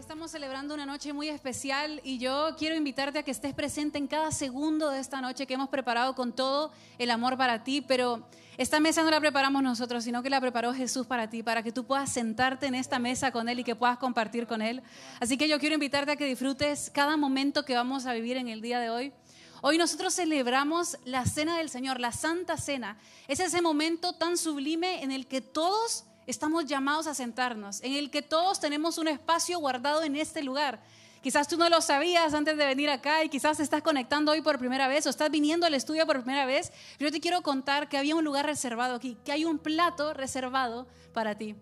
Estamos celebrando una noche muy especial y yo quiero invitarte a que estés presente en cada segundo de esta noche que hemos preparado con todo el amor para ti, pero esta mesa no la preparamos nosotros, sino que la preparó Jesús para ti, para que tú puedas sentarte en esta mesa con Él y que puedas compartir con Él. Así que yo quiero invitarte a que disfrutes cada momento que vamos a vivir en el día de hoy. Hoy nosotros celebramos la cena del Señor, la Santa Cena. Es ese momento tan sublime en el que todos estamos llamados a sentarnos, en el que todos tenemos un espacio guardado en este lugar. Quizás tú no lo sabías antes de venir acá y quizás estás conectando hoy por primera vez o estás viniendo al estudio por primera vez. Yo te quiero contar que había un lugar reservado aquí, que hay un plato reservado para ti.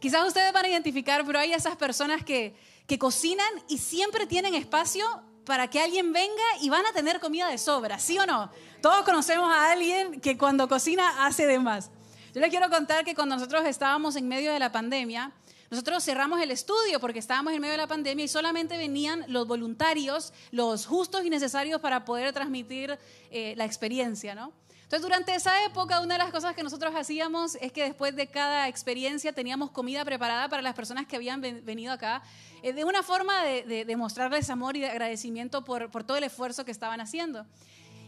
Quizás ustedes van a identificar, pero hay esas personas que, que cocinan y siempre tienen espacio para que alguien venga y van a tener comida de sobra, ¿sí o no? Todos conocemos a alguien que cuando cocina hace de más. Yo les quiero contar que cuando nosotros estábamos en medio de la pandemia, nosotros cerramos el estudio porque estábamos en medio de la pandemia y solamente venían los voluntarios, los justos y necesarios para poder transmitir eh, la experiencia, ¿no? Entonces, durante esa época, una de las cosas que nosotros hacíamos es que después de cada experiencia teníamos comida preparada para las personas que habían venido acá, eh, de una forma de, mostrarles amor y de agradecimiento por todo el esfuerzo que estaban haciendo.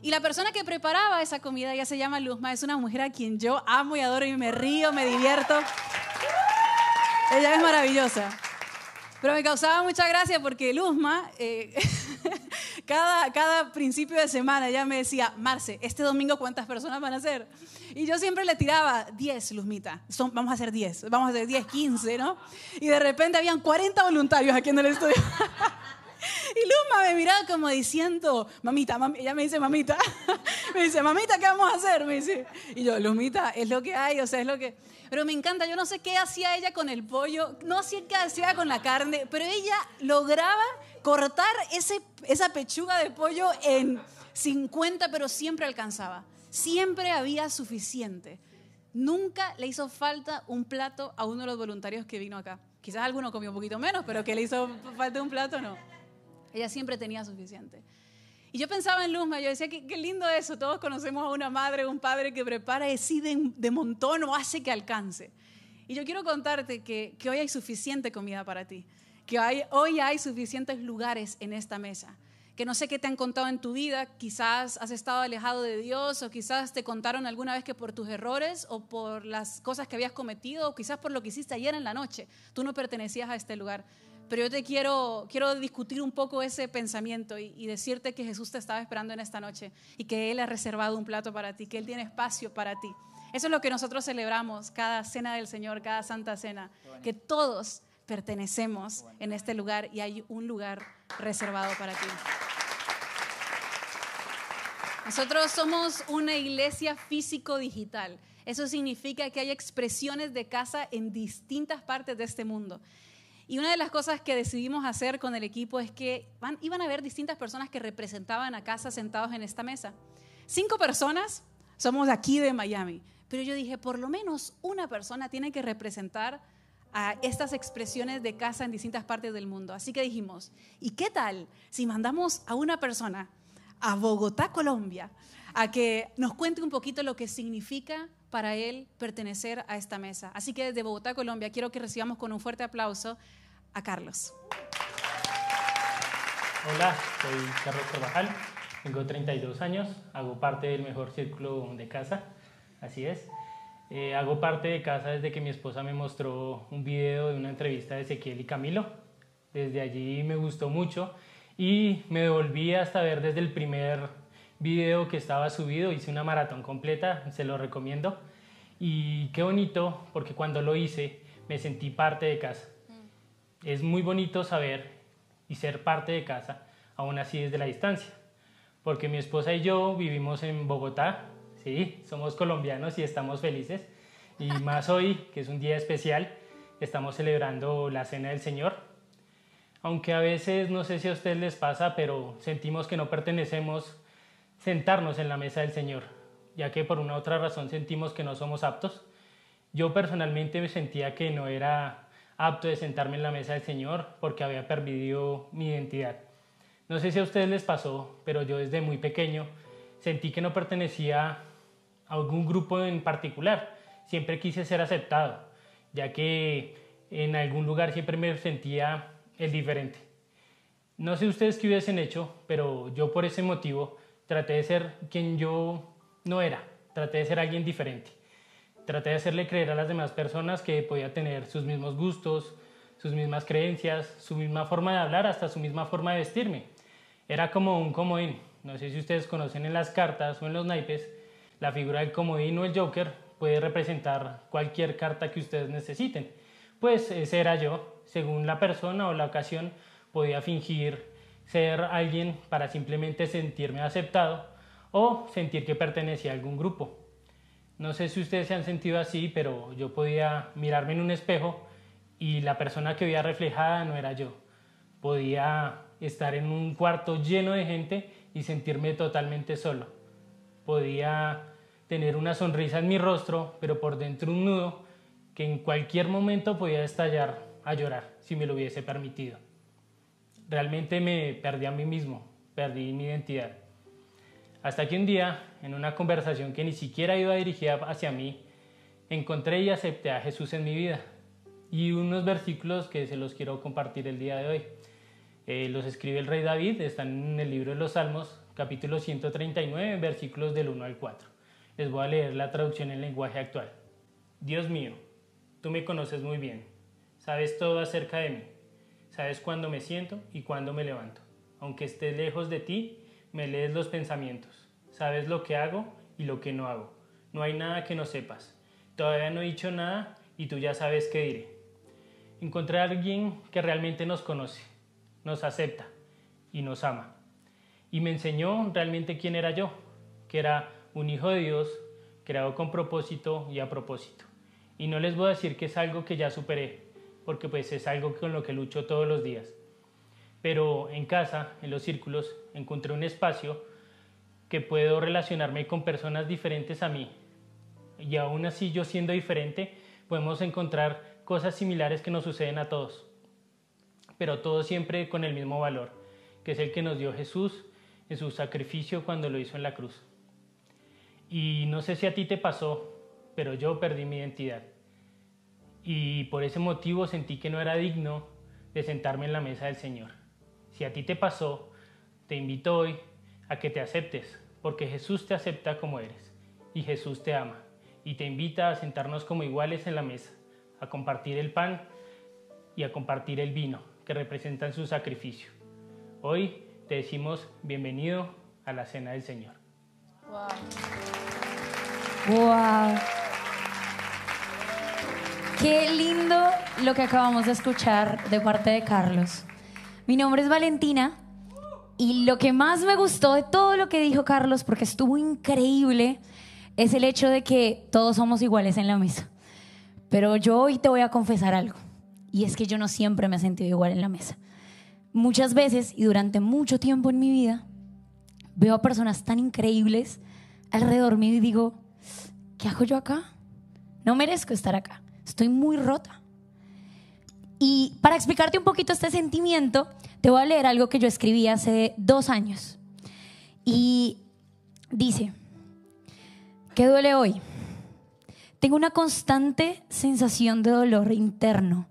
Y la persona que preparaba esa comida, ya se llama Luzma, es una mujer a quien yo amo y adoro y me río, me divierto. Ella es maravillosa. Pero me causaba mucha gracia porque Luzma, eh, cada, cada principio de semana, ella me decía, Marce, este domingo cuántas personas van a ser. Y yo siempre le tiraba 10, Luzmita. Vamos a hacer 10, vamos a hacer 10, 15, ¿no? Y de repente habían 40 voluntarios aquí en el estudio. Y Luzma me miraba como diciendo, mamita, ella me dice, mamita, me dice, mamita, ¿qué vamos a hacer? Me dice, y yo, Luzmita, es lo que hay, o sea, es lo que... Pero me encanta, yo no sé qué hacía ella con el pollo, no sé qué hacía con la carne, pero ella lograba cortar ese, esa pechuga de pollo en 50, pero siempre alcanzaba. Siempre había suficiente. Nunca le hizo falta un plato a uno de los voluntarios que vino acá. Quizás alguno comió un poquito menos, pero que le hizo falta un plato, no. Ella siempre tenía suficiente. Y yo pensaba en Luzma, yo decía, qué, qué, lindo eso, todos conocemos a una madre un padre que prepara y decide de, montón o hace que alcance. Y yo quiero contarte que, que hoy hay suficiente comida para ti, que hay, hoy hay suficientes lugares en esta mesa, que no sé qué te han contado en tu vida, quizás has estado alejado de Dios o quizás te contaron alguna vez que por tus errores o por las cosas que habías cometido o quizás por lo que hiciste ayer en la noche, tú no pertenecías a este lugar. Pero yo te quiero, quiero discutir un poco ese pensamiento y, decirte que Jesús te estaba esperando en esta noche y que Él ha reservado un plato para ti, que Él tiene espacio para ti. Eso es lo que nosotros celebramos cada cena del Señor, cada santa cena, que todos pertenecemos en este lugar y hay un lugar reservado para ti. Nosotros somos una iglesia físico-digital. Eso significa que hay expresiones de casa en distintas partes de este mundo. Y una de las cosas que decidimos hacer con el equipo es que van, iban a haber distintas personas que representaban a casa sentados en esta mesa. Cinco personas somos aquí de Miami, pero yo dije, por lo menos una persona tiene que representar a estas expresiones de casa en distintas partes del mundo. Así que dijimos, ¿y qué tal si mandamos a una persona a Bogotá, Colombia, a que nos cuente un poquito lo que significa para él pertenecer a esta mesa? Así que desde Bogotá, Colombia, quiero que recibamos con un fuerte aplauso a Carlos. Hola, soy Carlos Carvajal, tengo 32 años, hago parte del mejor círculo de casa, así es. Eh, hago parte de casa desde que mi esposa me mostró un video de una entrevista de Ezequiel y Camilo. Desde allí me gustó mucho y me devolví hasta ver desde el primer video que estaba subido, hice una maratón completa, se lo recomiendo. Y qué bonito, porque cuando lo hice me sentí parte de casa es muy bonito saber y ser parte de casa, aún así desde la distancia. Porque mi esposa y yo vivimos en Bogotá, sí, somos colombianos y estamos felices. Y más hoy, que es un día especial, estamos celebrando la Cena del Señor. Aunque a veces, no sé si a ustedes les pasa, pero sentimos que no pertenecemos sentarnos en la mesa del Señor, ya que por una otra razón sentimos que no somos aptos. Yo personalmente me sentía que no era apto de sentarme en la mesa del Señor porque había perdido mi identidad. No sé si a ustedes les pasó, pero yo desde muy pequeño sentí que no pertenecía a algún grupo en particular. Siempre quise ser aceptado, ya que en algún lugar siempre me sentía el diferente. No sé ustedes qué hubiesen hecho, pero yo por ese motivo traté de ser quien yo no era, traté de ser alguien diferente. Traté de hacerle creer a las demás personas que podía tener sus mismos gustos, sus mismas creencias, su misma forma de hablar, hasta su misma forma de vestirme. Era como un comodín. No sé si ustedes conocen en las cartas o en los naipes, la figura del comodín o el joker puede representar cualquier carta que ustedes necesiten. Pues ese era yo. Según la persona o la ocasión, podía fingir ser alguien para simplemente sentirme aceptado o sentir que pertenecía a algún grupo. No sé si ustedes se han sentido así, pero yo podía mirarme en un espejo y la persona que veía reflejada no era yo. Podía estar en un cuarto lleno de gente y sentirme totalmente solo. Podía tener una sonrisa en mi rostro, pero por dentro un nudo que en cualquier momento podía estallar a llorar si me lo hubiese permitido. Realmente me perdí a mí mismo, perdí mi identidad. Hasta que un día, en una conversación que ni siquiera iba dirigida hacia mí, encontré y acepté a Jesús en mi vida. Y unos versículos que se los quiero compartir el día de hoy. Eh, los escribe el rey David, están en el libro de los Salmos, capítulo 139, versículos del 1 al 4. Les voy a leer la traducción en lenguaje actual. Dios mío, tú me conoces muy bien, sabes todo acerca de mí, sabes cuándo me siento y cuándo me levanto. Aunque esté lejos de ti, me lees los pensamientos, sabes lo que hago y lo que no hago. No hay nada que no sepas. Todavía no he dicho nada y tú ya sabes qué diré. Encontré a alguien que realmente nos conoce, nos acepta y nos ama. Y me enseñó realmente quién era yo, que era un hijo de Dios creado con propósito y a propósito. Y no les voy a decir que es algo que ya superé, porque pues es algo con lo que lucho todos los días pero en casa, en los círculos, encontré un espacio que puedo relacionarme con personas diferentes a mí. Y aún así yo siendo diferente, podemos encontrar cosas similares que nos suceden a todos, pero todo siempre con el mismo valor, que es el que nos dio Jesús en su sacrificio cuando lo hizo en la cruz. Y no sé si a ti te pasó, pero yo perdí mi identidad. Y por ese motivo sentí que no era digno de sentarme en la mesa del Señor. Si a ti te pasó, te invito hoy a que te aceptes, porque Jesús te acepta como eres y Jesús te ama y te invita a sentarnos como iguales en la mesa, a compartir el pan y a compartir el vino que representan su sacrificio. Hoy te decimos bienvenido a la cena del Señor. Wow. Wow. Qué lindo lo que acabamos de escuchar de parte de Carlos. Mi nombre es Valentina y lo que más me gustó de todo lo que dijo Carlos, porque estuvo increíble, es el hecho de que todos somos iguales en la mesa. Pero yo hoy te voy a confesar algo, y es que yo no siempre me he sentido igual en la mesa. Muchas veces y durante mucho tiempo en mi vida veo a personas tan increíbles alrededor mío y digo, ¿qué hago yo acá? No merezco estar acá, estoy muy rota. Y para explicarte un poquito este sentimiento, te voy a leer algo que yo escribí hace dos años. Y dice, ¿qué duele hoy? Tengo una constante sensación de dolor interno.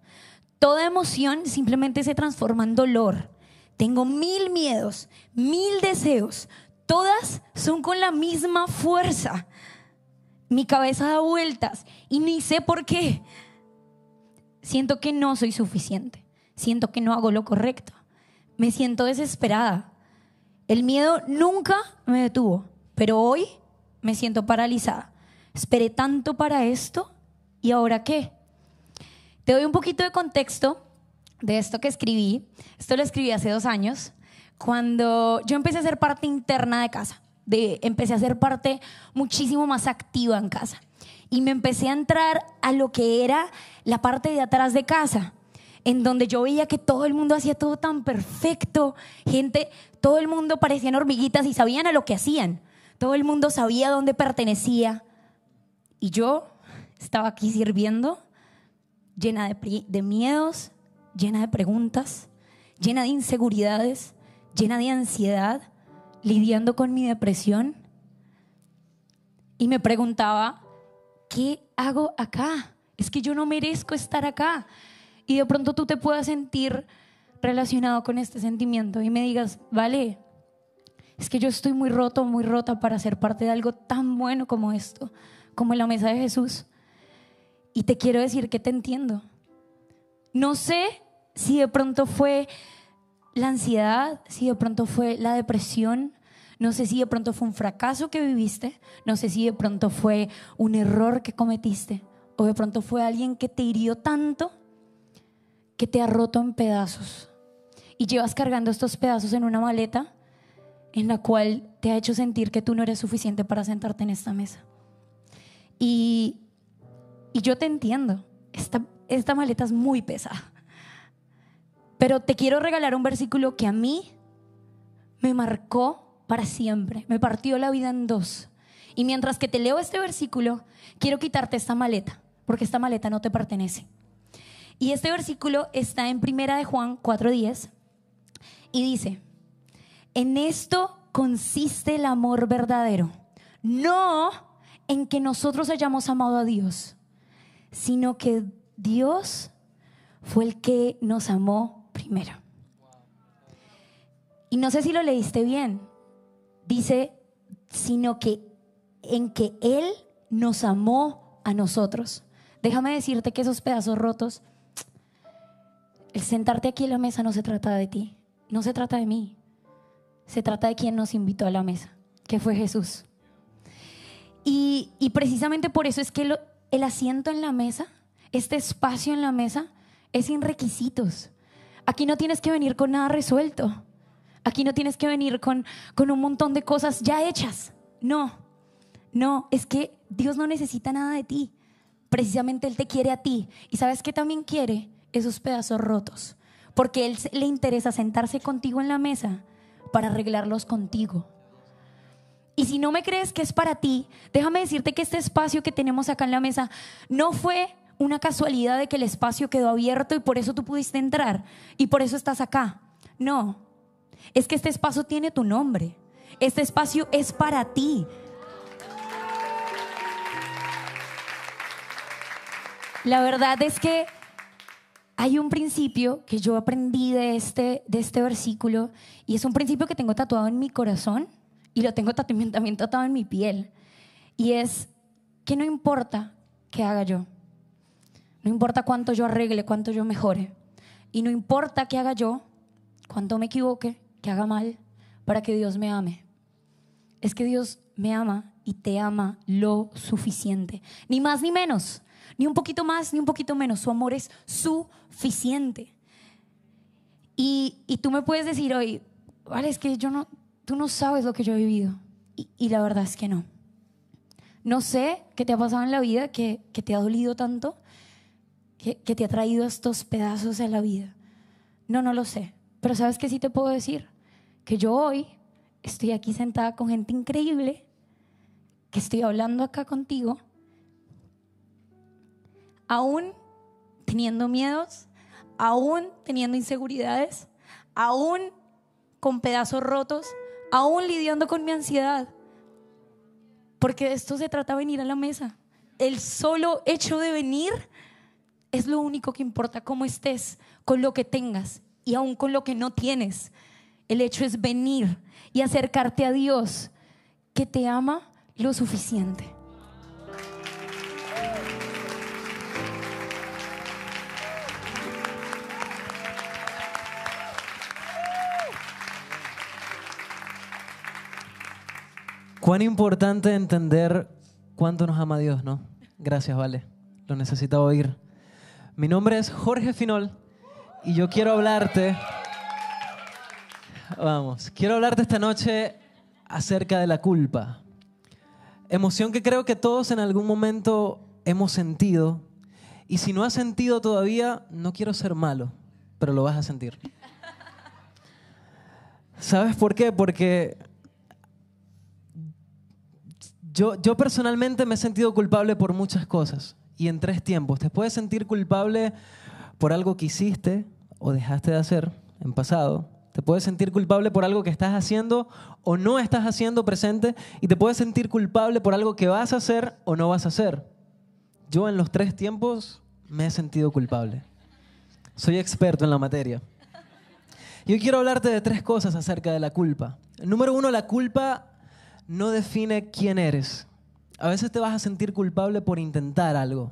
Toda emoción simplemente se transforma en dolor. Tengo mil miedos, mil deseos. Todas son con la misma fuerza. Mi cabeza da vueltas y ni sé por qué. Siento que no soy suficiente. Siento que no hago lo correcto. Me siento desesperada. El miedo nunca me detuvo, pero hoy me siento paralizada. Esperé tanto para esto y ahora qué? Te doy un poquito de contexto de esto que escribí. Esto lo escribí hace dos años, cuando yo empecé a ser parte interna de casa. De, empecé a ser parte muchísimo más activa en casa y me empecé a entrar a lo que era la parte de atrás de casa, en donde yo veía que todo el mundo hacía todo tan perfecto, gente, todo el mundo parecían hormiguitas y sabían a lo que hacían, todo el mundo sabía dónde pertenecía y yo estaba aquí sirviendo llena de, de miedos, llena de preguntas, llena de inseguridades, llena de ansiedad, lidiando con mi depresión. Y me preguntaba, ¿qué hago acá? Es que yo no merezco estar acá. Y de pronto tú te puedas sentir relacionado con este sentimiento y me digas, vale, es que yo estoy muy roto, muy rota para ser parte de algo tan bueno como esto, como la mesa de Jesús. Y te quiero decir que te entiendo. No sé si de pronto fue la ansiedad, si de pronto fue la depresión, no sé si de pronto fue un fracaso que viviste, no sé si de pronto fue un error que cometiste o de pronto fue alguien que te hirió tanto que te ha roto en pedazos y llevas cargando estos pedazos en una maleta en la cual te ha hecho sentir que tú no eres suficiente para sentarte en esta mesa. Y, y yo te entiendo, esta, esta maleta es muy pesada. Pero te quiero regalar un versículo que a mí me marcó para siempre, me partió la vida en dos. Y mientras que te leo este versículo, quiero quitarte esta maleta, porque esta maleta no te pertenece. Y este versículo está en Primera de Juan 4:10 y dice: "En esto consiste el amor verdadero, no en que nosotros hayamos amado a Dios, sino que Dios fue el que nos amó primero." Y no sé si lo leíste bien. Dice, sino que en que Él nos amó a nosotros. Déjame decirte que esos pedazos rotos, el sentarte aquí en la mesa no se trata de ti, no se trata de mí, se trata de quien nos invitó a la mesa, que fue Jesús. Y, y precisamente por eso es que el asiento en la mesa, este espacio en la mesa, es sin requisitos. Aquí no tienes que venir con nada resuelto. Aquí no tienes que venir con, con un montón de cosas ya hechas. No, no, es que Dios no necesita nada de ti. Precisamente Él te quiere a ti. Y sabes que también quiere esos pedazos rotos. Porque Él le interesa sentarse contigo en la mesa para arreglarlos contigo. Y si no me crees que es para ti, déjame decirte que este espacio que tenemos acá en la mesa no fue una casualidad de que el espacio quedó abierto y por eso tú pudiste entrar y por eso estás acá. No, es que este espacio tiene tu nombre. Este espacio es para ti. La verdad es que hay un principio que yo aprendí de este, de este versículo y es un principio que tengo tatuado en mi corazón y lo tengo también tatuado en mi piel. Y es que no importa qué haga yo, no importa cuánto yo arregle, cuánto yo mejore, y no importa qué haga yo, cuánto me equivoque, que haga mal, para que Dios me ame. Es que Dios me ama y te ama lo suficiente. Ni más ni menos. Ni un poquito más, ni un poquito menos. Su amor es suficiente. Y, y tú me puedes decir hoy, vale, es que yo no, tú no sabes lo que yo he vivido. Y, y la verdad es que no. No sé qué te ha pasado en la vida, que, que te ha dolido tanto, que, que te ha traído estos pedazos en la vida. No, no lo sé. Pero sabes que sí te puedo decir que yo hoy estoy aquí sentada con gente increíble, estoy hablando acá contigo, aún teniendo miedos, aún teniendo inseguridades, aún con pedazos rotos, aún lidiando con mi ansiedad. Porque de esto se trata venir a la mesa. El solo hecho de venir es lo único que importa, cómo estés, con lo que tengas y aún con lo que no tienes. El hecho es venir y acercarte a Dios, que te ama lo suficiente. Cuán importante entender cuánto nos ama Dios, ¿no? Gracias, Vale. Lo necesitaba oír. Mi nombre es Jorge Finol y yo quiero hablarte. Vamos, quiero hablarte esta noche acerca de la culpa. Emoción que creo que todos en algún momento hemos sentido. Y si no has sentido todavía, no quiero ser malo, pero lo vas a sentir. ¿Sabes por qué? Porque yo, yo personalmente me he sentido culpable por muchas cosas. y en tres tiempos. Te puedes sentir culpable por algo que hiciste o dejaste de hacer en pasado. Te puedes sentir culpable por algo que estás haciendo o no estás haciendo presente. Y te puedes sentir culpable por algo que vas a hacer o no vas a hacer. Yo en los tres tiempos me he sentido culpable. Soy experto en la materia. Y hoy quiero hablarte de tres cosas acerca de la culpa. Número uno, la culpa no define quién eres. A veces te vas a sentir culpable por intentar algo.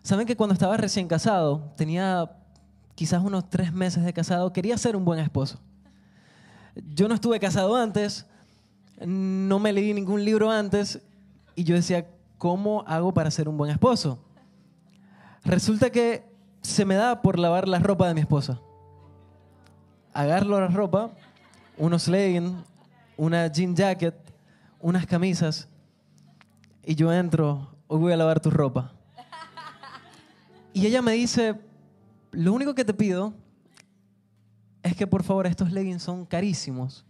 Saben que cuando estaba recién casado, tenía quizás unos tres meses de casado, quería ser un buen esposo. Yo no estuve casado antes, no me leí ningún libro antes y yo decía, ¿cómo hago para ser un buen esposo? Resulta que se me da por lavar la ropa de mi esposa. Agarro la ropa, unos leggings, una jean jacket, unas camisas y yo entro, hoy voy a lavar tu ropa. Y ella me dice, lo único que te pido es que por favor estos leggings son carísimos.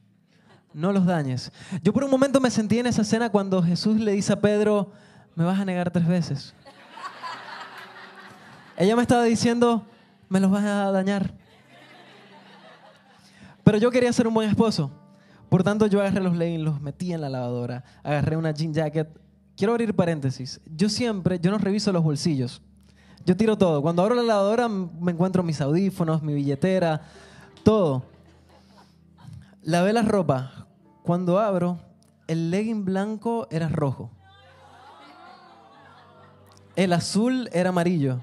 No los dañes. Yo por un momento me sentí en esa escena cuando Jesús le dice a Pedro, me vas a negar tres veces. Ella me estaba diciendo, me los vas a dañar. Pero yo quería ser un buen esposo. Por tanto, yo agarré los leggings, los metí en la lavadora, agarré una jean jacket. Quiero abrir paréntesis. Yo siempre, yo no reviso los bolsillos. Yo tiro todo. Cuando abro la lavadora me encuentro mis audífonos, mi billetera, todo. Lavé la ropa. Cuando abro, el legging blanco era rojo. El azul era amarillo.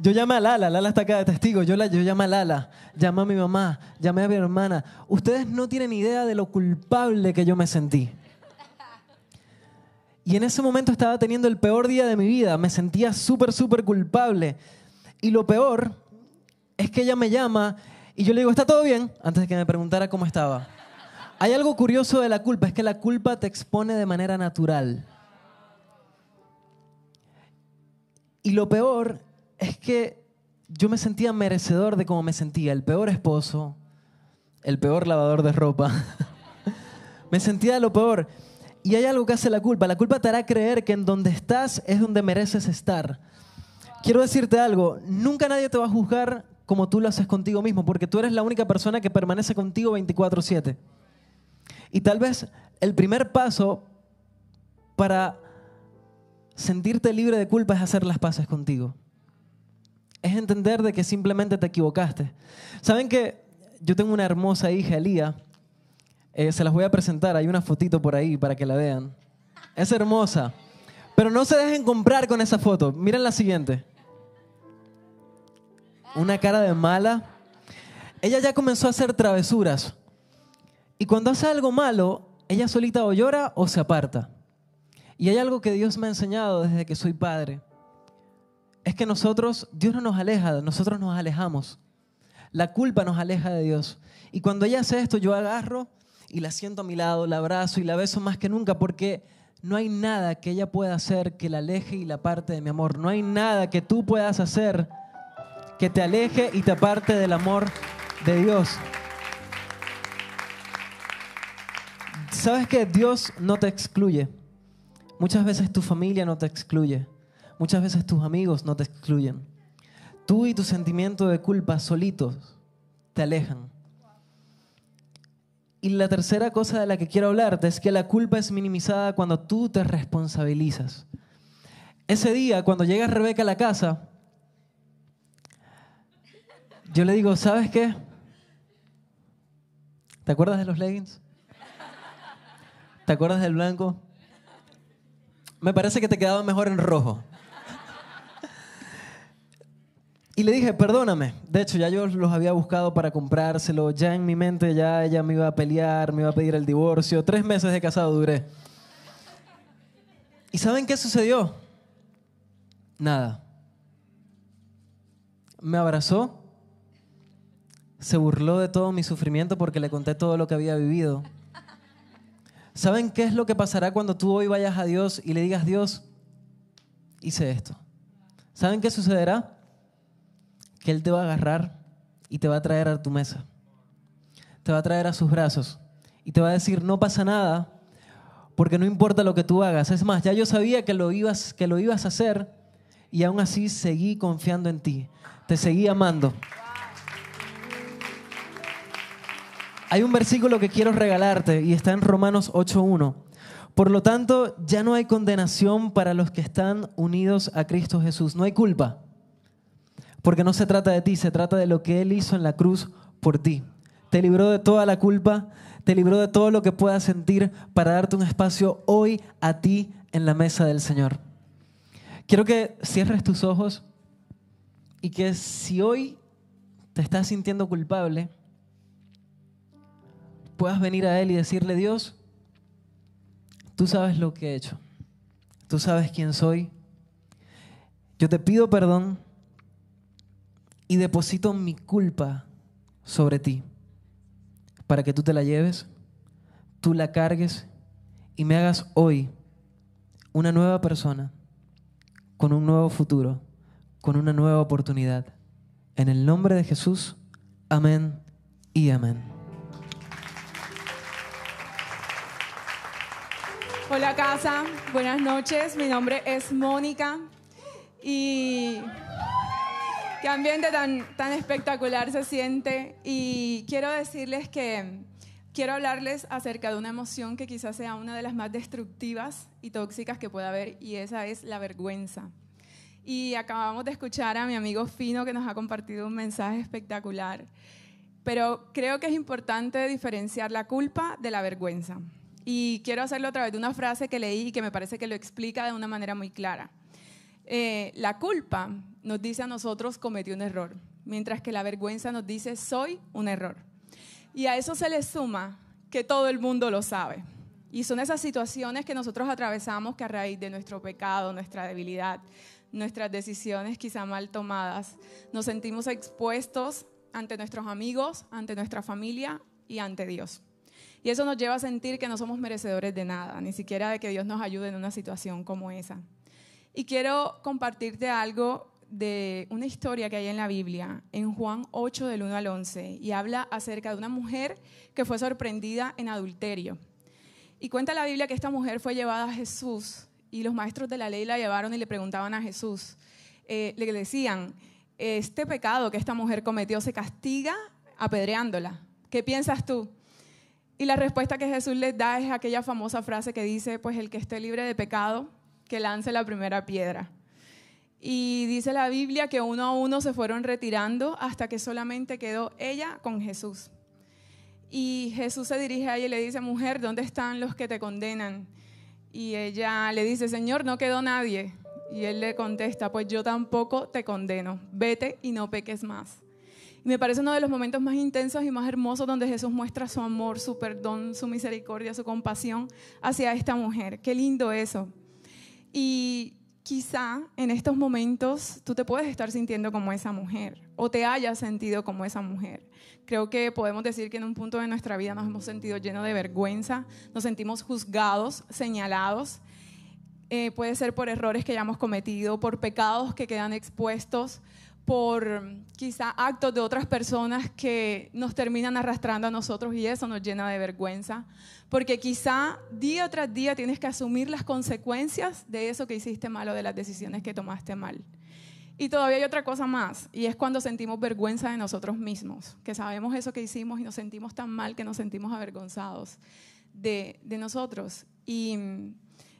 Yo llamé a Lala, Lala está acá de testigo, yo, la, yo llamé a Lala, llamé a mi mamá, llamé a mi hermana. Ustedes no tienen idea de lo culpable que yo me sentí. Y en ese momento estaba teniendo el peor día de mi vida, me sentía súper, súper culpable. Y lo peor es que ella me llama y yo le digo, ¿está todo bien? Antes de que me preguntara cómo estaba. Hay algo curioso de la culpa, es que la culpa te expone de manera natural. Y lo peor es que yo me sentía merecedor de cómo me sentía, el peor esposo, el peor lavador de ropa. me sentía lo peor. Y hay algo que hace la culpa. La culpa te hará creer que en donde estás es donde mereces estar. Quiero decirte algo, nunca nadie te va a juzgar como tú lo haces contigo mismo, porque tú eres la única persona que permanece contigo 24/7. Y tal vez el primer paso para sentirte libre de culpa es hacer las paces contigo es entender de que simplemente te equivocaste. ¿Saben que yo tengo una hermosa hija, Elía? Eh, se las voy a presentar, hay una fotito por ahí para que la vean. Es hermosa. Pero no se dejen comprar con esa foto. Miren la siguiente. Una cara de mala. Ella ya comenzó a hacer travesuras. Y cuando hace algo malo, ella solita o llora o se aparta. Y hay algo que Dios me ha enseñado desde que soy padre es que nosotros, Dios no nos aleja, nosotros nos alejamos. La culpa nos aleja de Dios. Y cuando ella hace esto, yo agarro y la siento a mi lado, la abrazo y la beso más que nunca porque no hay nada que ella pueda hacer que la aleje y la aparte de mi amor. No hay nada que tú puedas hacer que te aleje y te aparte del amor de Dios. ¿Sabes que Dios no te excluye? Muchas veces tu familia no te excluye. Muchas veces tus amigos no te excluyen. Tú y tu sentimiento de culpa solitos te alejan. Y la tercera cosa de la que quiero hablarte es que la culpa es minimizada cuando tú te responsabilizas. Ese día, cuando llega Rebeca a la casa, yo le digo, ¿sabes qué? ¿Te acuerdas de los leggings? ¿Te acuerdas del blanco? Me parece que te quedaba mejor en rojo. Y le dije, perdóname. De hecho, ya yo los había buscado para comprárselo. Ya en mi mente ya ella me iba a pelear, me iba a pedir el divorcio. Tres meses de casado duré. ¿Y saben qué sucedió? Nada. Me abrazó, se burló de todo mi sufrimiento porque le conté todo lo que había vivido. ¿Saben qué es lo que pasará cuando tú hoy vayas a Dios y le digas, Dios, hice esto? ¿Saben qué sucederá? Que Él te va a agarrar y te va a traer a tu mesa. Te va a traer a sus brazos y te va a decir, no pasa nada, porque no importa lo que tú hagas. Es más, ya yo sabía que lo ibas, que lo ibas a hacer y aún así seguí confiando en ti. Te seguí amando. Hay un versículo que quiero regalarte y está en Romanos 8.1. Por lo tanto, ya no hay condenación para los que están unidos a Cristo Jesús. No hay culpa. Porque no se trata de ti, se trata de lo que Él hizo en la cruz por ti. Te libró de toda la culpa, te libró de todo lo que puedas sentir para darte un espacio hoy a ti en la mesa del Señor. Quiero que cierres tus ojos y que si hoy te estás sintiendo culpable, puedas venir a Él y decirle, Dios, tú sabes lo que he hecho, tú sabes quién soy, yo te pido perdón y deposito mi culpa sobre ti para que tú te la lleves, tú la cargues y me hagas hoy una nueva persona con un nuevo futuro, con una nueva oportunidad. En el nombre de Jesús, amén y amén. Hola casa, buenas noches. Mi nombre es Mónica y qué ambiente tan, tan espectacular se siente. Y quiero decirles que quiero hablarles acerca de una emoción que quizás sea una de las más destructivas y tóxicas que pueda haber y esa es la vergüenza. Y acabamos de escuchar a mi amigo Fino que nos ha compartido un mensaje espectacular. Pero creo que es importante diferenciar la culpa de la vergüenza. Y quiero hacerlo a través de una frase que leí y que me parece que lo explica de una manera muy clara. Eh, la culpa nos dice a nosotros cometí un error, mientras que la vergüenza nos dice soy un error. Y a eso se le suma que todo el mundo lo sabe. Y son esas situaciones que nosotros atravesamos que a raíz de nuestro pecado, nuestra debilidad, nuestras decisiones quizá mal tomadas, nos sentimos expuestos ante nuestros amigos, ante nuestra familia y ante Dios. Y eso nos lleva a sentir que no somos merecedores de nada, ni siquiera de que Dios nos ayude en una situación como esa. Y quiero compartirte algo de una historia que hay en la Biblia, en Juan 8 del 1 al 11, y habla acerca de una mujer que fue sorprendida en adulterio. Y cuenta la Biblia que esta mujer fue llevada a Jesús y los maestros de la ley la llevaron y le preguntaban a Jesús, eh, le decían, este pecado que esta mujer cometió se castiga apedreándola. ¿Qué piensas tú? Y la respuesta que Jesús les da es aquella famosa frase que dice, pues el que esté libre de pecado, que lance la primera piedra. Y dice la Biblia que uno a uno se fueron retirando hasta que solamente quedó ella con Jesús. Y Jesús se dirige a ella y le dice, mujer, ¿dónde están los que te condenan? Y ella le dice, Señor, no quedó nadie. Y él le contesta, pues yo tampoco te condeno, vete y no peques más. Y me parece uno de los momentos más intensos y más hermosos donde Jesús muestra su amor, su perdón, su misericordia, su compasión hacia esta mujer. Qué lindo eso. Y quizá en estos momentos tú te puedes estar sintiendo como esa mujer o te hayas sentido como esa mujer. Creo que podemos decir que en un punto de nuestra vida nos hemos sentido llenos de vergüenza, nos sentimos juzgados, señalados. Eh, puede ser por errores que hayamos cometido, por pecados que quedan expuestos, por quizá actos de otras personas que nos terminan arrastrando a nosotros y eso nos llena de vergüenza, porque quizá día tras día tienes que asumir las consecuencias de eso que hiciste mal o de las decisiones que tomaste mal. Y todavía hay otra cosa más, y es cuando sentimos vergüenza de nosotros mismos, que sabemos eso que hicimos y nos sentimos tan mal que nos sentimos avergonzados de, de nosotros. Y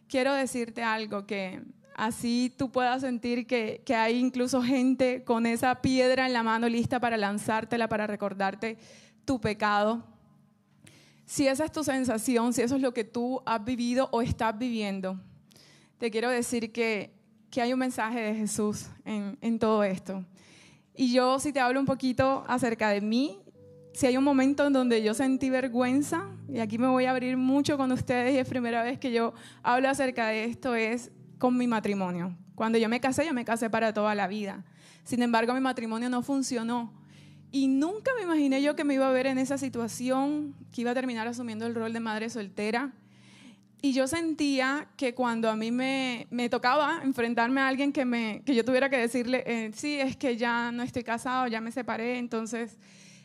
quiero decirte algo que así tú puedas sentir que, que, hay incluso gente con esa piedra en la mano lista para lanzártela, para recordarte tu pecado. Si esa es tu sensación, si eso es lo que tú has vivido o estás viviendo, te quiero decir que, que hay un mensaje de Jesús en, en todo esto. Y yo, si te hablo un poquito acerca de mí, si hay un momento en donde yo sentí vergüenza, y aquí me voy a abrir mucho con ustedes, y es primera vez que yo hablo acerca de esto, es con mi matrimonio. Cuando yo me casé, yo me casé para toda la vida. Sin embargo, mi matrimonio no funcionó. Y nunca me imaginé yo que me iba a ver en esa situación, que iba a terminar asumiendo el rol de madre soltera. Y yo sentía que cuando a mí me, tocaba enfrentarme a alguien que, me, que yo tuviera que decirle, eh, sí, es que ya no estoy casado, ya me separé, entonces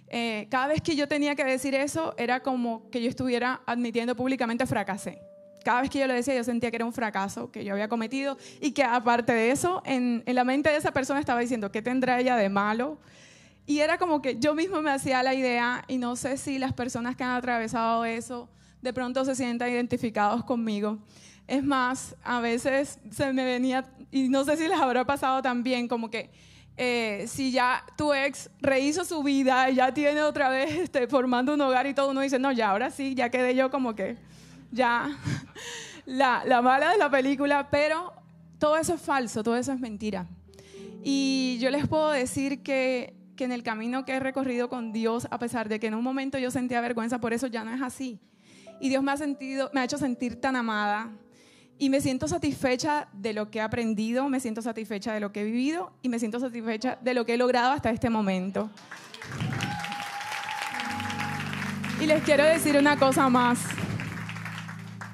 eh, cada vez que yo tenía que decir eso era como que yo estuviera admitiendo públicamente fracasé cada vez que yo lo decía, yo sentía que era un fracaso que yo había cometido y que aparte de eso, en, en la mente de esa persona estaba diciendo, ¿qué tendrá ella de malo? Y era como que yo mismo me hacía la idea y no sé si las personas que han atravesado eso de pronto se sientan identificados conmigo. Es más, a veces se me venía, y no sé si les habrá pasado también, como que eh, si ya tu ex rehizo su vida y ya tiene otra vez este, formando un hogar y todo, uno dice, no, ya ahora sí, ya quedé yo como que ya la, la mala de la película, pero todo eso es falso, todo eso es mentira. Y yo les puedo decir que que en el camino que he recorrido con Dios, a pesar de que en un momento yo sentía vergüenza por eso, ya no es así. Y Dios me ha, sentido, me ha hecho sentir tan amada y me siento satisfecha de lo que he aprendido, me siento satisfecha de lo que he vivido y me siento satisfecha de lo que he logrado hasta este momento. Y les quiero decir una cosa más.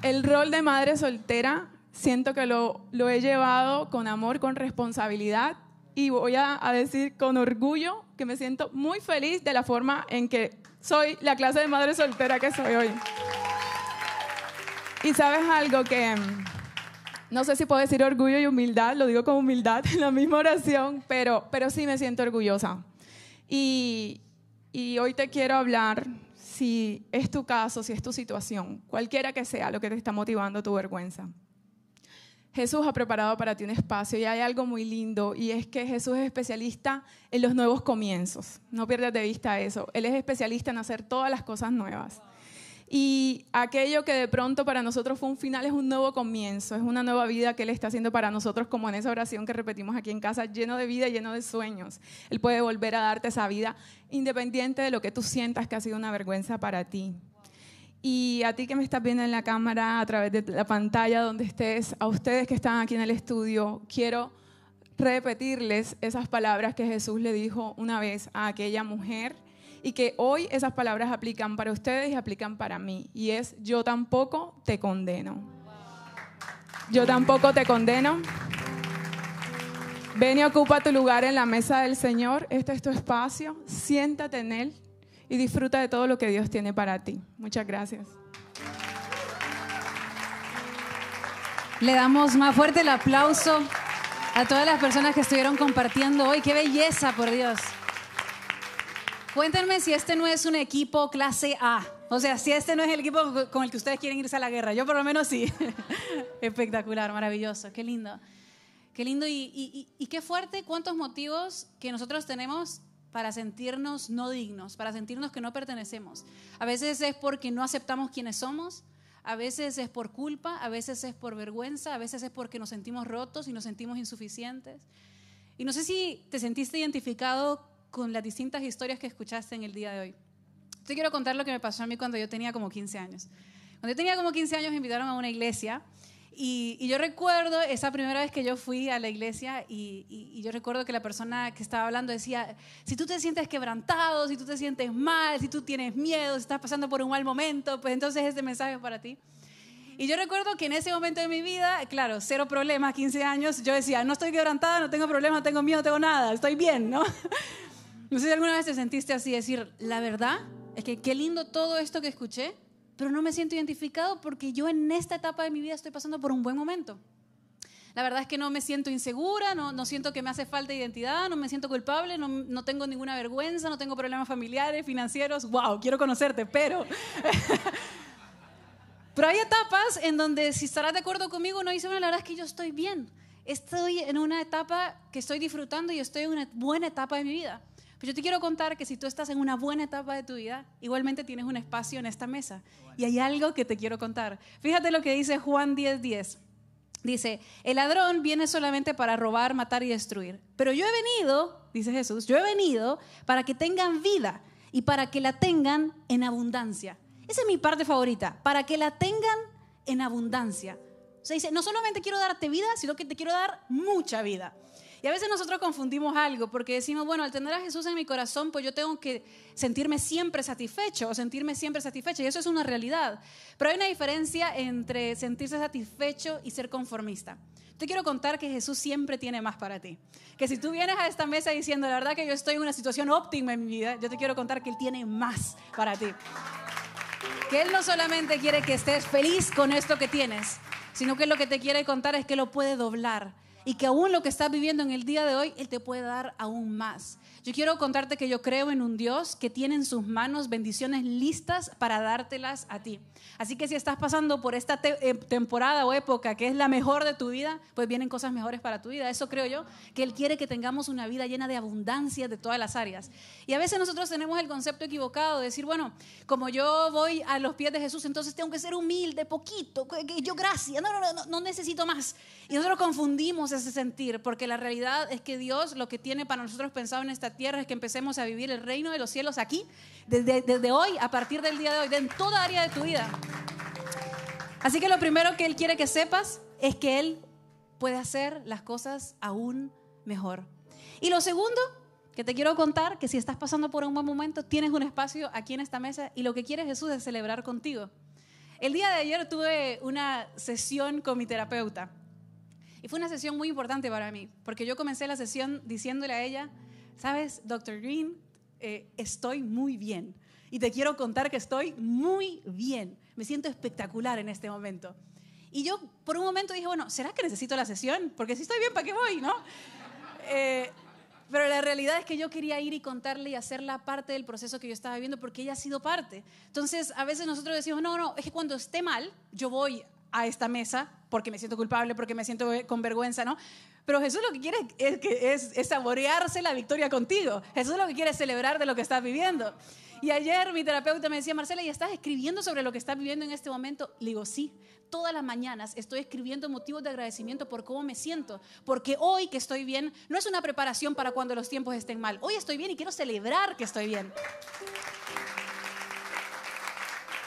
El rol de madre soltera siento que lo, lo he llevado con amor, con responsabilidad y voy a, decir con orgullo que me siento muy feliz de la forma en que soy la clase de madre soltera que soy hoy. Y sabes algo que no sé si puedo decir orgullo y humildad, lo digo con humildad en la misma oración, pero, pero sí me siento orgullosa. Y, y hoy te quiero hablar, si es tu caso, si es tu situación, cualquiera que sea lo que te está motivando tu vergüenza. Jesús ha preparado para ti un espacio y hay algo muy lindo y es que Jesús es especialista en los nuevos comienzos. No pierdas de vista eso. Él es especialista en hacer todas las cosas nuevas. Y aquello que de pronto para nosotros fue un final es un nuevo comienzo, es una nueva vida que Él está haciendo para nosotros, como en esa oración que repetimos aquí en casa, lleno de vida, lleno de sueños. Él puede volver a darte esa vida independiente de lo que tú sientas que ha sido una vergüenza para ti. Y a ti que me estás viendo en la cámara, a través de la pantalla donde estés, a ustedes que están aquí en el estudio, quiero repetirles esas palabras que Jesús le dijo una vez a aquella mujer y que hoy esas palabras aplican para ustedes y aplican para mí. Y es, yo tampoco te condeno. Yo tampoco te condeno. Ven y ocupa tu lugar en la mesa del Señor. Este es tu espacio. Siéntate en Él y disfruta de todo lo que Dios tiene para ti. Muchas gracias. Le damos más fuerte el aplauso a todas las personas que estuvieron compartiendo hoy. ¡Qué belleza, por Dios! Cuéntenme si este no es un equipo clase A. O sea, si este no es el equipo con el que ustedes quieren irse a la guerra. Yo por lo menos sí. Espectacular, maravilloso. Qué lindo. Qué lindo y, y, y qué fuerte cuántos motivos que nosotros tenemos para sentirnos no dignos, para sentirnos que no pertenecemos. A veces es porque no aceptamos quienes somos, a veces es por culpa, a veces es por vergüenza, a veces es porque nos sentimos rotos y nos sentimos insuficientes. Y no sé si te sentiste identificado con las distintas historias que escuchaste en el día de hoy. Te quiero contar lo que me pasó a mí cuando yo tenía como 15 años. Cuando yo tenía como 15 años me invitaron a una iglesia y, yo recuerdo esa primera vez que yo fui a la iglesia y, y, yo recuerdo que la persona que estaba hablando decía, si tú te sientes quebrantado, si tú te sientes mal, si tú tienes miedo, si estás pasando por un mal momento, pues entonces este mensaje es para ti. Y yo recuerdo que en ese momento de mi vida, claro, cero problemas, 15 años, yo decía, no estoy quebrantada, no tengo problemas, no tengo miedo, no tengo nada, estoy bien, ¿no? No sé si alguna vez te sentiste así, decir, la verdad es que qué lindo todo esto que escuché, pero no me siento identificado porque yo en esta etapa de mi vida estoy pasando por un buen momento. La verdad es que no me siento insegura, no, no siento que me hace falta identidad, no me siento culpable, no, no, tengo ninguna vergüenza, no tengo problemas familiares, financieros. ¡Wow! Quiero conocerte, pero... pero hay etapas en donde, si estarás de acuerdo conmigo, uno dice, bueno, la verdad es que yo estoy bien. Estoy en una etapa que estoy disfrutando y estoy en una buena etapa de mi vida. Pero yo te quiero contar que si tú estás en una buena etapa de tu vida, igualmente tienes un espacio en esta mesa. Y hay algo que te quiero contar. Fíjate lo que dice Juan 10:10. 10. Dice, el ladrón viene solamente para robar, matar y destruir. Pero yo he venido, dice Jesús, yo he venido para que tengan vida y para que la tengan en abundancia. Esa es mi parte favorita, para que la tengan en abundancia. O sea, dice, no solamente quiero darte vida, sino que te quiero dar mucha vida. Y a veces nosotros confundimos algo porque decimos, bueno, al tener a Jesús en mi corazón, pues yo tengo que sentirme siempre satisfecho o sentirme siempre satisfecha. Y eso es una realidad. Pero hay una diferencia entre sentirse satisfecho y ser conformista. Te quiero contar que Jesús siempre tiene más para ti. Que si tú vienes a esta mesa diciendo, la verdad que yo estoy en una situación óptima en mi vida, yo te quiero contar que Él tiene más para ti. que Él no solamente quiere que estés feliz con esto que tienes, sino que lo que te quiere contar es que lo puede doblar y que aún lo que estás viviendo en el día de hoy, Él te puede dar aún más. Yo quiero contarte que yo creo en un Dios que tiene en sus manos bendiciones listas para dártelas a ti. Así que si estás pasando por esta eh, temporada o época que es la mejor de tu vida, pues vienen cosas mejores para tu vida. Eso creo yo, que Él quiere que tengamos una vida llena de abundancia de todas las áreas. Y a veces nosotros tenemos el concepto equivocado de decir, bueno, como yo voy a los pies de Jesús, entonces tengo que ser humilde, poquito, que- yo gracias, no, no, no, no necesito más. Y nosotros confundimos ese sentir, porque la realidad es que Dios lo que tiene para nosotros pensado en esta tierra es que empecemos a vivir el reino de los cielos aquí, desde, desde hoy, a partir del día de hoy, en toda área de tu vida. Así que lo primero que Él quiere que sepas es que Él puede hacer las cosas aún mejor. Y lo segundo que te quiero contar, que si estás pasando por un buen momento, tienes un espacio aquí en esta mesa y lo que quiere Jesús es celebrar contigo. El día de ayer tuve una sesión con mi terapeuta y fue una sesión muy importante para mí, porque yo comencé la sesión diciéndole a ella, sabes, Dr. Green, eh, estoy muy bien y te quiero contar que estoy muy bien, me siento espectacular en este momento. Y yo por un momento dije, bueno, ¿será que necesito la sesión? Porque si estoy bien, ¿para qué voy? ¿no? Eh, pero la realidad es que yo quería ir y contarle y hacerla parte del proceso que yo estaba viviendo porque ella ha sido parte. Entonces, a veces nosotros decimos, no, no, es que cuando esté mal, yo voy a esta mesa porque me siento culpable, porque me siento con vergüenza, ¿no? Pero Jesús lo que quiere es, saborearse la victoria contigo. Jesús lo que quiere es celebrar de lo que estás viviendo. Y ayer mi terapeuta me decía, Marcela, ¿y estás escribiendo sobre lo que estás viviendo en este momento? Le digo, sí. Todas las mañanas estoy escribiendo motivos de agradecimiento por cómo me siento. Porque hoy que estoy bien no es una preparación para cuando los tiempos estén mal. Hoy estoy bien y quiero celebrar que estoy bien.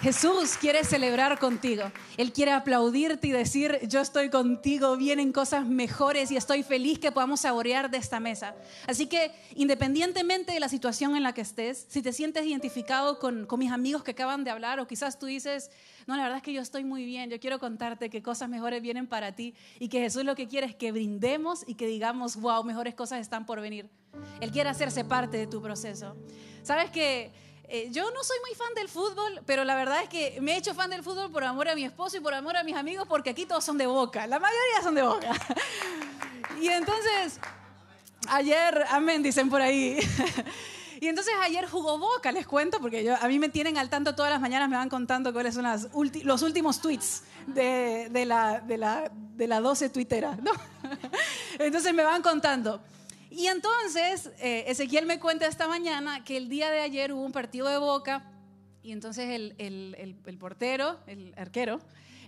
Jesús quiere celebrar contigo. Él quiere aplaudirte y decir, yo estoy contigo, vienen cosas mejores y estoy feliz que podamos saborear de esta mesa. Así que independientemente de la situación en la que estés, si te sientes identificado con, con mis amigos que acaban de hablar o quizás tú dices, no, la verdad es que yo estoy muy bien, yo quiero contarte que cosas mejores vienen para ti y que Jesús lo que quiere es que brindemos y que digamos, wow, mejores cosas están por venir. Él quiere hacerse parte de tu proceso. ¿Sabes que eh, yo no soy muy fan del fútbol, pero la verdad es que me he hecho fan del fútbol por amor a mi esposo y por amor a mis amigos, porque aquí todos son de boca, la mayoría son de boca. y entonces, ayer, amén, dicen por ahí. y entonces ayer jugó Boca, les cuento, porque yo, a mí me tienen al tanto todas las mañanas, me van contando cuáles son las ulti- los últimos tweets de, de, la, de, la, de la 12 tuitera. ¿no? entonces me van contando. Y entonces eh, Ezequiel me cuenta esta mañana que el día de ayer hubo un partido de Boca y entonces el, el, el, portero, el arquero,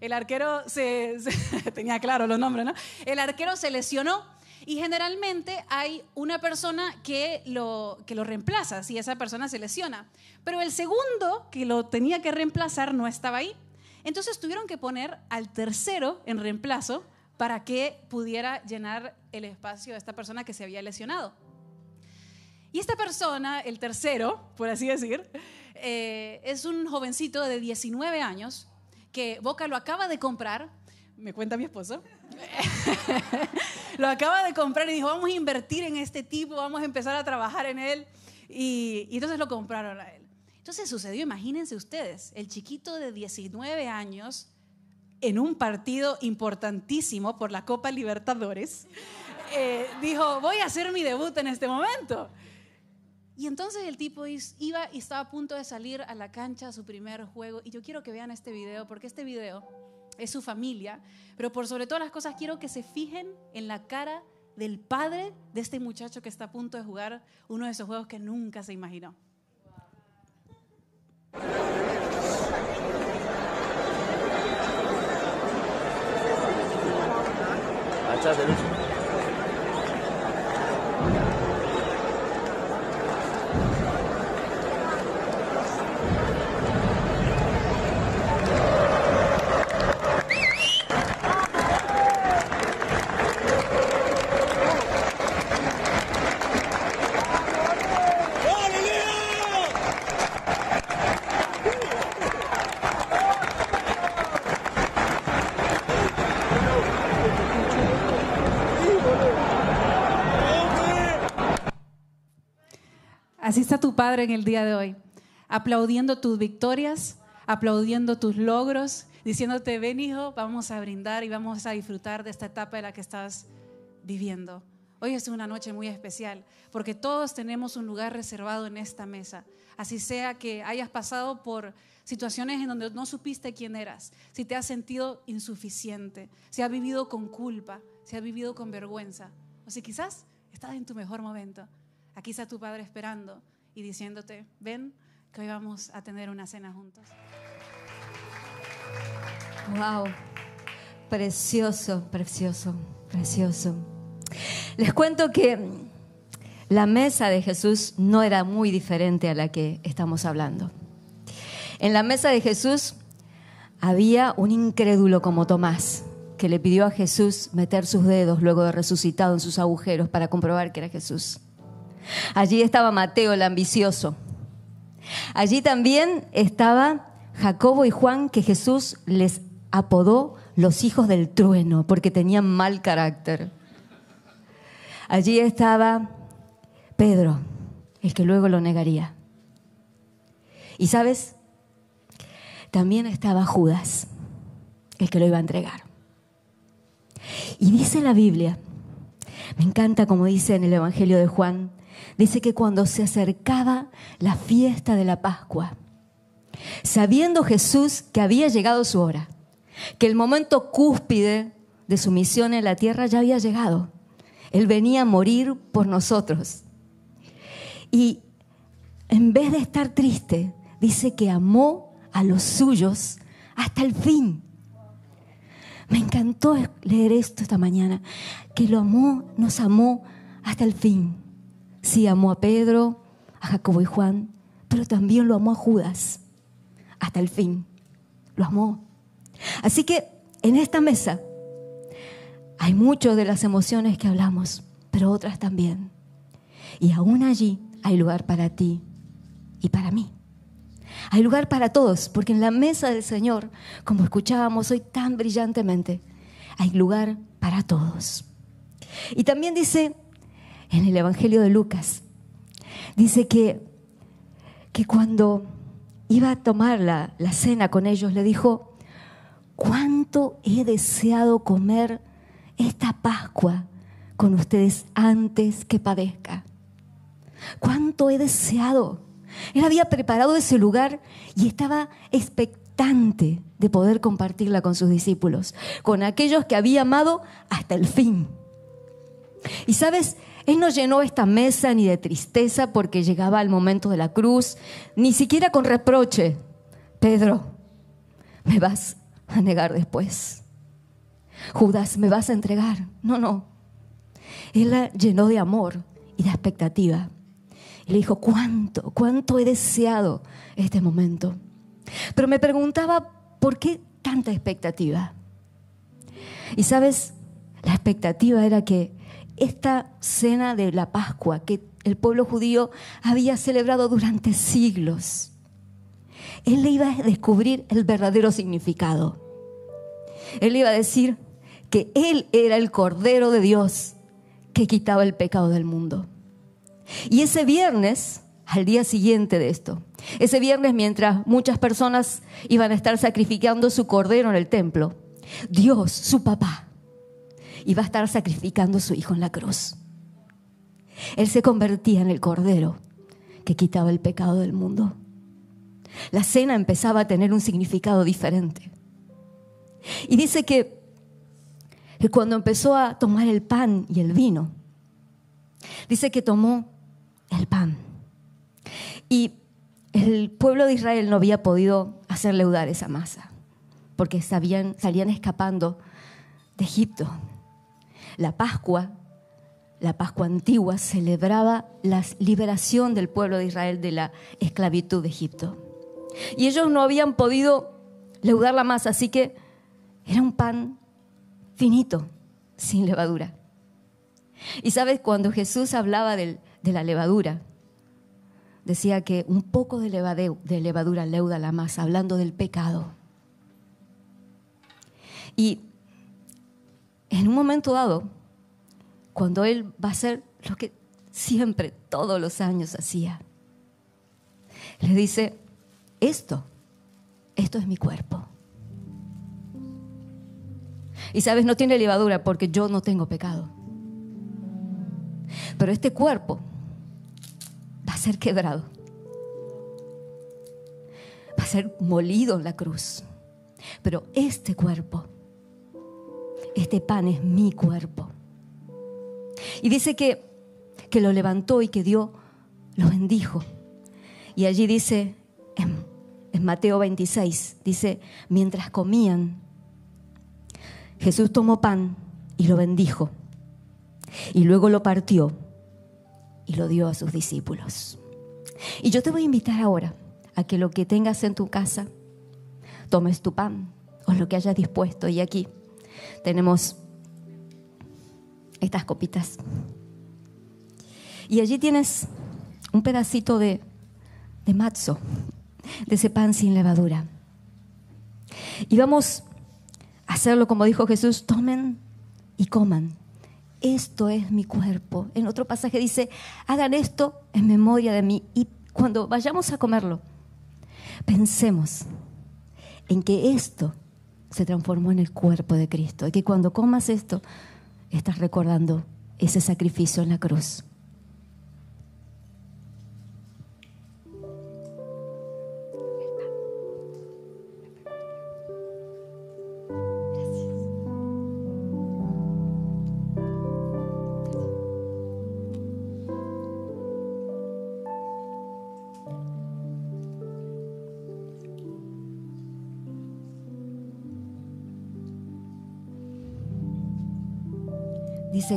el arquero se, se tenía claro los nombres, ¿no? El arquero se lesionó y generalmente hay una persona que lo, que lo reemplaza si esa persona se lesiona. Pero el segundo que lo tenía que reemplazar no estaba ahí. Entonces tuvieron que poner al tercero en reemplazo para que pudiera llenar el espacio de esta persona que se había lesionado. Y esta persona, el tercero, por así decir, eh, es un jovencito de 19 años que Boca lo acaba de comprar, me cuenta mi esposo, lo acaba de comprar y dijo, vamos a invertir en este tipo, vamos a empezar a trabajar en él. Y, y entonces lo compraron a él. Entonces sucedió, imagínense ustedes, el chiquito de 19 años en un partido importantísimo por la Copa Libertadores, eh, dijo, voy a hacer mi debut en este momento. Y entonces el tipo iba y estaba a punto de salir a la cancha a su primer juego. Y yo quiero que vean este video, porque este video es su familia, pero por sobre todas las cosas quiero que se fijen en la cara del padre de este muchacho que está a punto de jugar uno de esos juegos que nunca se imaginó. Saya. Padre en el día de hoy, aplaudiendo tus victorias, aplaudiendo tus logros, diciéndote, ven hijo, vamos a brindar y vamos a disfrutar de esta etapa en la que estás viviendo. Hoy es una noche muy especial porque todos tenemos un lugar reservado en esta mesa. Así sea que hayas pasado por situaciones en donde no supiste quién eras, si te has sentido insuficiente, si has vivido con culpa, si has vivido con vergüenza, o si quizás estás en tu mejor momento. Aquí está tu padre esperando y diciéndote, ven que hoy vamos a tener una cena juntos. Wow, precioso, precioso, precioso. Les cuento que la mesa de Jesús no era muy diferente a la que estamos hablando. En la mesa de Jesús había un incrédulo como Tomás, que le pidió a Jesús meter sus dedos luego de resucitado en sus agujeros para comprobar que era Jesús. Allí estaba Mateo el ambicioso. Allí también estaba Jacobo y Juan, que Jesús les apodó los hijos del trueno, porque tenían mal carácter. Allí estaba Pedro, el que luego lo negaría. Y sabes, también estaba Judas, el que lo iba a entregar. Y dice la Biblia, me encanta como dice en el Evangelio de Juan, dice que cuando se acercaba la fiesta de la Pascua, sabiendo Jesús que había llegado su hora, que el momento cúspide de su misión en la tierra ya había llegado. Él venía a morir por nosotros. Y en vez de estar triste, dice que amó a los suyos hasta el fin. Me encantó leer esto esta mañana, que lo amó, nos amó hasta el fin. Sí, amó a Pedro, a Jacobo y Juan, pero también lo amó a Judas hasta el fin. Lo amó. Así que en esta mesa hay muchas de las emociones que hablamos, pero otras también. Y aún allí hay lugar para ti y para mí. Hay lugar para todos, porque en la mesa del Señor, como escuchábamos hoy tan brillantemente, hay lugar para todos. Y también dice en el Evangelio de Lucas, dice que, que cuando iba a tomar la, la cena con ellos, le dijo, cuánto he deseado comer esta Pascua con ustedes antes que padezca. Cuánto he deseado. Él había preparado ese lugar y estaba expectante de poder compartirla con sus discípulos, con aquellos que había amado hasta el fin. Y sabes, Él no llenó esta mesa ni de tristeza porque llegaba el momento de la cruz, ni siquiera con reproche. Pedro, me vas a negar después. Judas, me vas a entregar. No, no. Él la llenó de amor y de expectativa. Y le dijo, ¿cuánto, cuánto he deseado este momento? Pero me preguntaba, ¿por qué tanta expectativa? Y sabes, la expectativa era que esta cena de la Pascua que el pueblo judío había celebrado durante siglos, él le iba a descubrir el verdadero significado. Él iba a decir que él era el Cordero de Dios que quitaba el pecado del mundo. Y ese viernes, al día siguiente de esto, ese viernes mientras muchas personas iban a estar sacrificando su cordero en el templo, Dios, su papá, iba a estar sacrificando a su hijo en la cruz. Él se convertía en el cordero que quitaba el pecado del mundo. La cena empezaba a tener un significado diferente. Y dice que, que cuando empezó a tomar el pan y el vino, dice que tomó el pan. Y el pueblo de Israel no había podido hacer leudar esa masa, porque sabían, salían escapando de Egipto. La Pascua, la Pascua antigua, celebraba la liberación del pueblo de Israel de la esclavitud de Egipto. Y ellos no habían podido leudar la masa, así que era un pan finito, sin levadura. Y sabes, cuando Jesús hablaba de la levadura, decía que un poco de, de levadura leuda la masa, hablando del pecado. Y en un momento dado, cuando Él va a hacer lo que siempre, todos los años hacía, le dice, esto esto es mi cuerpo. Y sabes, no tiene levadura porque yo no tengo pecado. Pero este cuerpo va a ser quebrado. Va a ser molido en la cruz. Pero este cuerpo, este pan es mi cuerpo. Y dice que, que lo levantó y que dio, lo bendijo. Y allí dice, en, en Mateo 26, dice, mientras comían, Jesús tomó pan y lo bendijo. Y luego lo partió y lo dio a sus discípulos. Y yo te voy a invitar ahora a que lo que tengas en tu casa, tomes tu pan o lo que hayas dispuesto. Y aquí tenemos estas copitas. Y allí tienes un pedacito de, de matzo, de ese pan sin levadura. Y vamos a hacerlo como dijo Jesús, tomen y coman. Esto es mi cuerpo. En otro pasaje dice, hagan esto en memoria de mí. Y cuando vayamos a comerlo, pensemos en que esto se transformó en el cuerpo de Cristo. Y que cuando comas esto, estás recordando ese sacrificio en la cruz.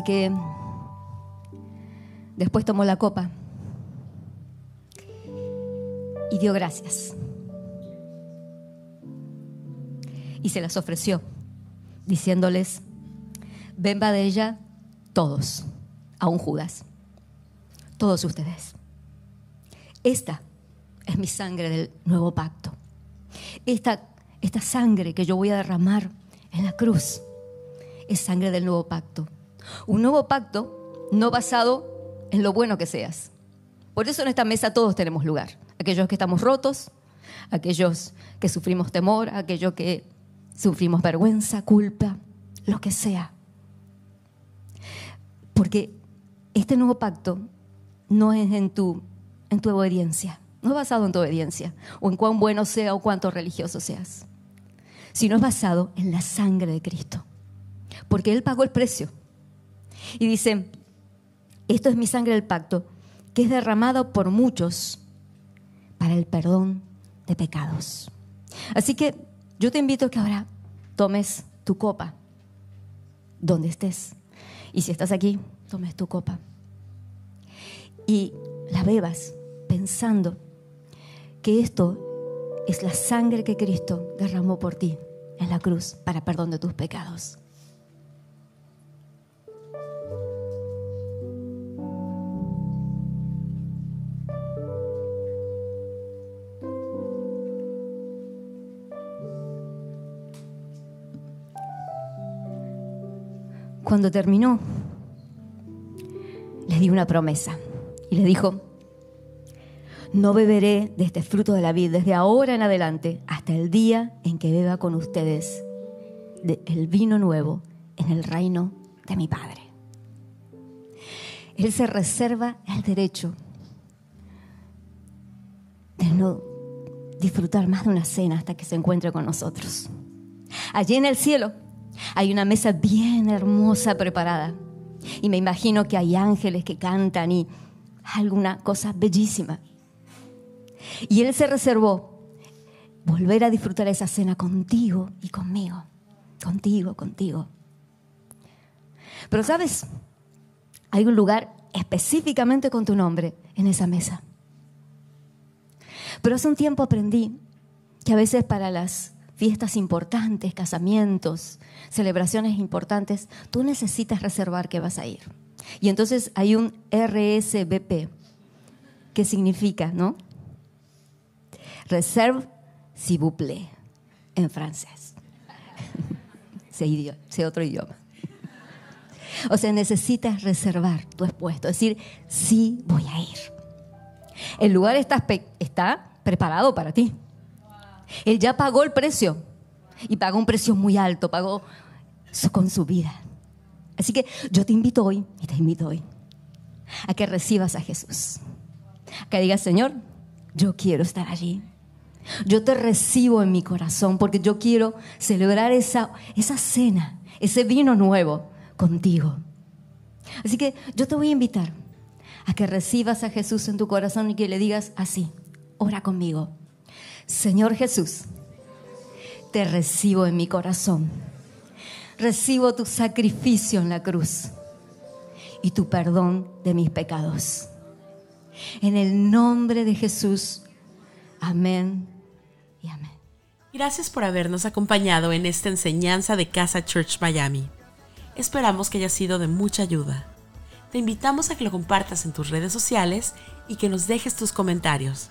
Que después tomó la copa y dio gracias. Y se las ofreció, diciéndoles, venga de ella todos, aún Judas, todos ustedes. Esta es mi sangre del nuevo pacto. Esta, esta sangre que yo voy a derramar en la cruz es sangre del nuevo pacto un nuevo pacto no basado en lo bueno que seas. Por eso en esta mesa todos tenemos lugar. Aquellos que estamos rotos, aquellos que sufrimos temor, aquellos que sufrimos vergüenza, culpa, lo que sea. Porque este nuevo pacto no es en tu, en tu obediencia, no es basado en tu obediencia o en cuán bueno sea o cuánto religioso seas, sino es basado en la sangre de Cristo. Porque Él pagó el precio y dice, esto es mi sangre del pacto, que es derramado por muchos para el perdón de pecados. Así que yo te invito a que ahora tomes tu copa, donde estés. Y si estás aquí, tomes tu copa. Y la bebas pensando que esto es la sangre que Cristo derramó por ti en la cruz para perdón de tus pecados. Cuando terminó, les di una promesa y les dijo, no beberé de este fruto de la vida desde ahora en adelante hasta el día en que beba con ustedes el vino nuevo en el reino de mi Padre. Él se reserva el derecho de no disfrutar más de una cena hasta que se encuentre con nosotros. Allí en el cielo hay una mesa bien hermosa preparada. Y me imagino que hay ángeles que cantan y alguna cosa bellísima. Y Él se reservó volver a disfrutar esa cena contigo y conmigo. Contigo, contigo. Pero sabes, hay un lugar específicamente con tu nombre en esa mesa. Pero hace un tiempo aprendí que a veces para las fiestas importantes, casamientos, celebraciones importantes, tú necesitas reservar que vas a ir. Y entonces hay un RSVP, que significa, ¿no? Reserve s'il vous plaît, en francés. Sé, otro idioma. O sea, necesitas reservar tu expuesto, decir, sí voy a ir. El lugar está preparado para ti. Él ya pagó el precio y pagó un precio muy alto, pagó con su vida. Así que yo te invito hoy y te invito hoy a que recibas a Jesús. A que digas, Señor, yo quiero estar allí. Yo te recibo en mi corazón porque yo quiero celebrar esa, esa cena, ese vino nuevo contigo. Así que yo te voy a invitar a que recibas a Jesús en tu corazón y que le digas así, ora conmigo. Señor Jesús, te recibo en mi corazón. Recibo tu sacrificio en la cruz y tu perdón de mis pecados. En el nombre de Jesús, amén y amén. Gracias por habernos acompañado en esta enseñanza de Casa Church Miami. Esperamos que haya sido de mucha ayuda. Te invitamos a que lo compartas en tus redes sociales y que nos dejes tus comentarios.